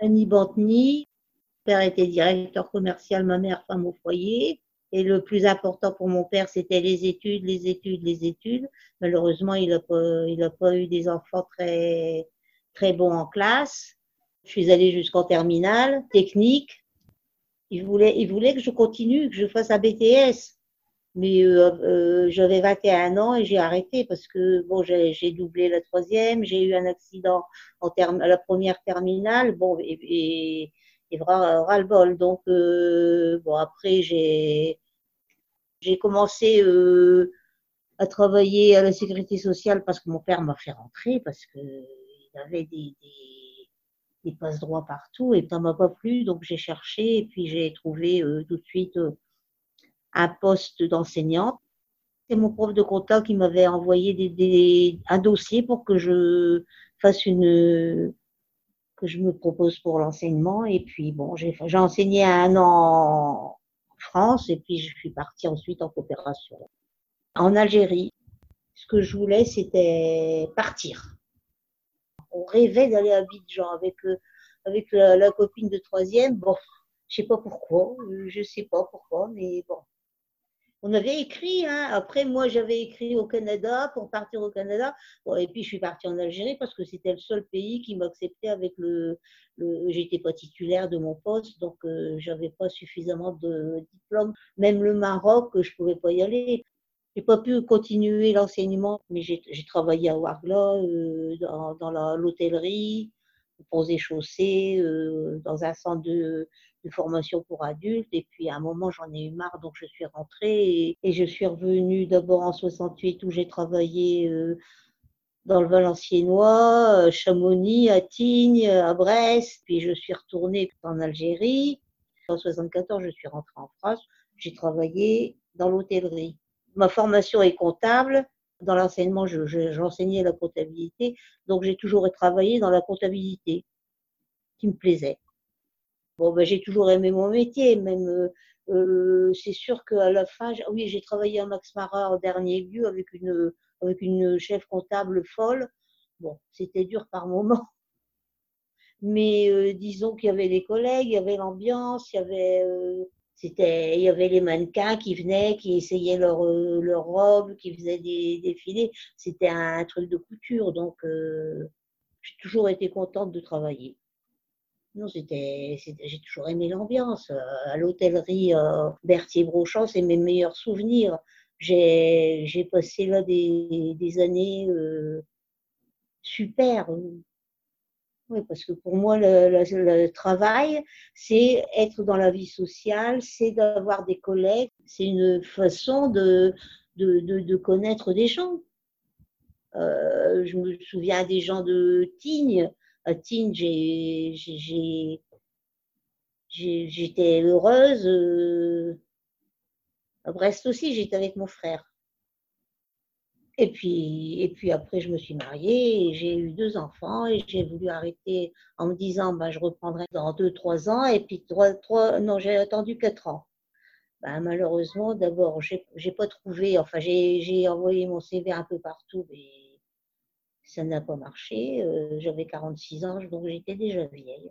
Annie Bantny. Mon père était directeur commercial, ma mère femme au foyer. Et le plus important pour mon père, c'était les études, les études, les études. Malheureusement, il n'a pas, pas eu des enfants très, très bons en classe. Je suis allée jusqu'en terminale, technique. Il voulait, il voulait que je continue, que je fasse un BTS. Mais euh, euh, j'avais 21 ans et j'ai arrêté parce que bon, j'ai doublé la troisième, j'ai eu un accident en terme, à la première terminale, bon, et, et, et ras-le-bol. Donc, euh, bon, après, j'ai j'ai commencé euh, à travailler à la sécurité sociale parce que mon père m'a fait rentrer, parce qu'il avait des, des, des passe-droits partout et ça m'a pas plu, donc j'ai cherché et puis j'ai trouvé euh, tout de suite euh, un poste d'enseignante. C'est mon prof de compta qui m'avait envoyé des, des, un dossier pour que je fasse une que je me propose pour l'enseignement et puis bon j'ai enseigné un an France et puis je suis partie ensuite en coopération. En Algérie, ce que je voulais, c'était partir. On rêvait d'aller à Abidjan avec, euh, avec la, copine de troisième. Bon, je sais pas pourquoi, je sais pas pourquoi, mais bon. On avait écrit, hein. après moi j'avais écrit au Canada pour partir au Canada, et puis je suis partie en Algérie parce que c'était le seul pays qui m'acceptait avec le, le j'étais pas titulaire de mon poste, donc euh, j'avais pas suffisamment de diplôme. Même le Maroc, je pouvais pas y aller. J'ai pas pu continuer l'enseignement, mais j'ai travaillé à Ouargla, euh, dans, dans l'hôtellerie, posé chaussée, euh, dans un centre de, formation pour adultes. Et puis à un moment, j'en ai eu marre, donc je suis rentrée et, je suis revenue d'abord en 68 où j'ai travaillé euh, dans le Valenciennois, euh, Chamonix, à Tignes, à Brest. Puis je suis retournée en Algérie. En 74, je suis rentrée en France. J'ai travaillé dans l'hôtellerie. Ma formation est comptable. Dans l'enseignement, j'enseignais la comptabilité. Donc, j'ai toujours travaillé dans la comptabilité qui me plaisait. Bon, ben, j'ai toujours aimé mon métier, même euh, euh c'est sûr qu'à la fin, oui, j'ai travaillé à Max Mara en dernier lieu avec une, avec une chef comptable folle. Bon, c'était dur par moments. Mais euh, disons qu'il y avait les collègues, il y avait l'ambiance, il y avait, euh, c'était, il y avait les mannequins qui venaient, qui essayaient leur, leur robe, qui faisaient des défilés. C'était un truc de couture, donc j'ai toujours été contente de travailler. Non, c'était, j'ai toujours aimé l'ambiance. Euh, à l'hôtellerie euh, Berthier-Brochant, c'est mes meilleurs souvenirs. J'ai, j'ai passé là des, des années euh, super. Oui, parce que pour moi, le, le, travail, c'est être dans la vie sociale, c'est d'avoir des collègues, c'est une façon de, de, de, de connaître des gens. Euh, je me souviens des gens de Tignes à Tignes, j'étais heureuse. Euh, à Brest aussi, j'étais avec mon frère. Et puis, et puis après, je me suis mariée et j'ai eu deux enfants et j'ai voulu arrêter en me disant, bah, je reprendrai dans deux, trois ans. Et puis, trois, trois, non, j'ai attendu quatre ans. Ben, malheureusement, d'abord, j'ai pas trouvé, enfin, j'ai envoyé mon CV un peu partout, mais ça n'a pas marché. Euh, j'avais 46 ans, donc j'étais déjà vieille.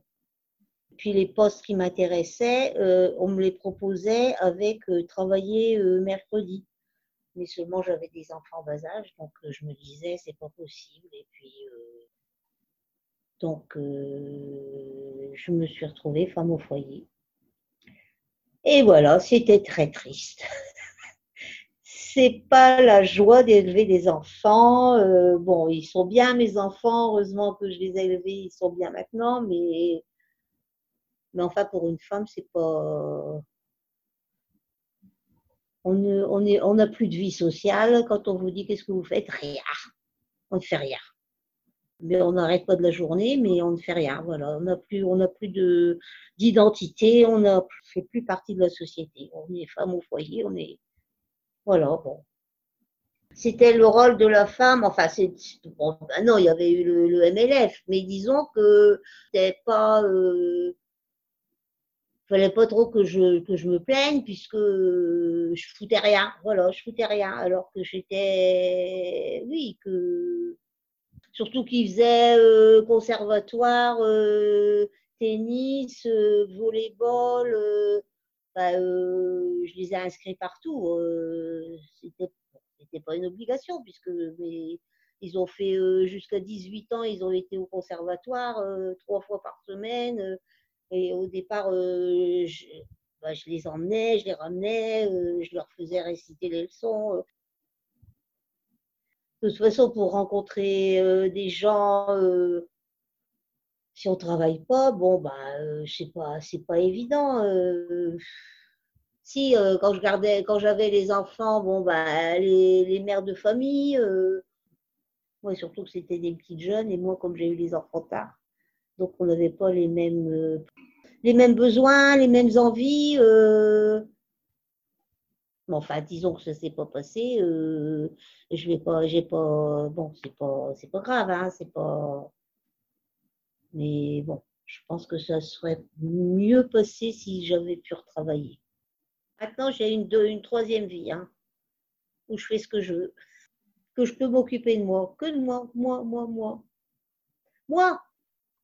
Puis les postes qui m'intéressaient, euh, on me les proposait avec euh, travailler mercredi. Mais seulement j'avais des enfants en bas âge, donc je me disais c'est pas possible. Et puis donc je me suis retrouvée femme au foyer. Et voilà, c'était très triste. c'est pas la joie d'élever des enfants. Euh, bon, ils sont bien mes enfants, heureusement que je les ai élevés, ils sont bien maintenant, mais mais enfin pour une femme, c'est pas on n'a plus de vie sociale. Quand on vous dit qu'est-ce que vous faites, rien. On ne fait rien. Mais on n'arrête pas de la journée, mais on ne fait rien. On n'a plus, on plus de d'identité, on ne fait plus partie de la société. On est femme au foyer, on est voilà, bon. C'était le rôle de la femme, enfin, c'est, ben non, il y avait eu le, MLF, mais disons que c'était pas, euh, fallait pas trop que je, que je me plaigne puisque je foutais rien, voilà, je foutais rien, alors que j'étais, oui, que, surtout qu'ils faisaient euh, conservatoire, euh, tennis, euh, volleyball, euh, bah, je les ai inscrits partout. C'était c'était pas une obligation puisque mais, ils ont fait jusqu'à 18 ans, ils ont été au conservatoire trois fois par semaine. Et au départ, je, bah, je, les emmenais, je les ramenais, je leur faisais réciter les leçons. De toute façon, pour rencontrer des gens, si on travaille pas, bon, bah, je pas, pas évident. si, quand je gardais, quand j'avais les enfants, bon, bah, les, mères de famille, surtout que c'était des petites jeunes, et moi, comme j'ai eu les enfants tard, donc on n'avait pas les mêmes, les mêmes besoins, les mêmes envies. Mais enfin, disons que ça s'est pas passé. je vais pas, j'ai pas, bon, c'est pas, c'est pas grave, hein, c'est pas. Mais bon, je pense que ça serait mieux passé si j'avais pu retravailler. Maintenant, j'ai une, une troisième vie, hein, où je fais ce que je veux, que je peux m'occuper de moi, que de moi, moi, moi, moi. Moi,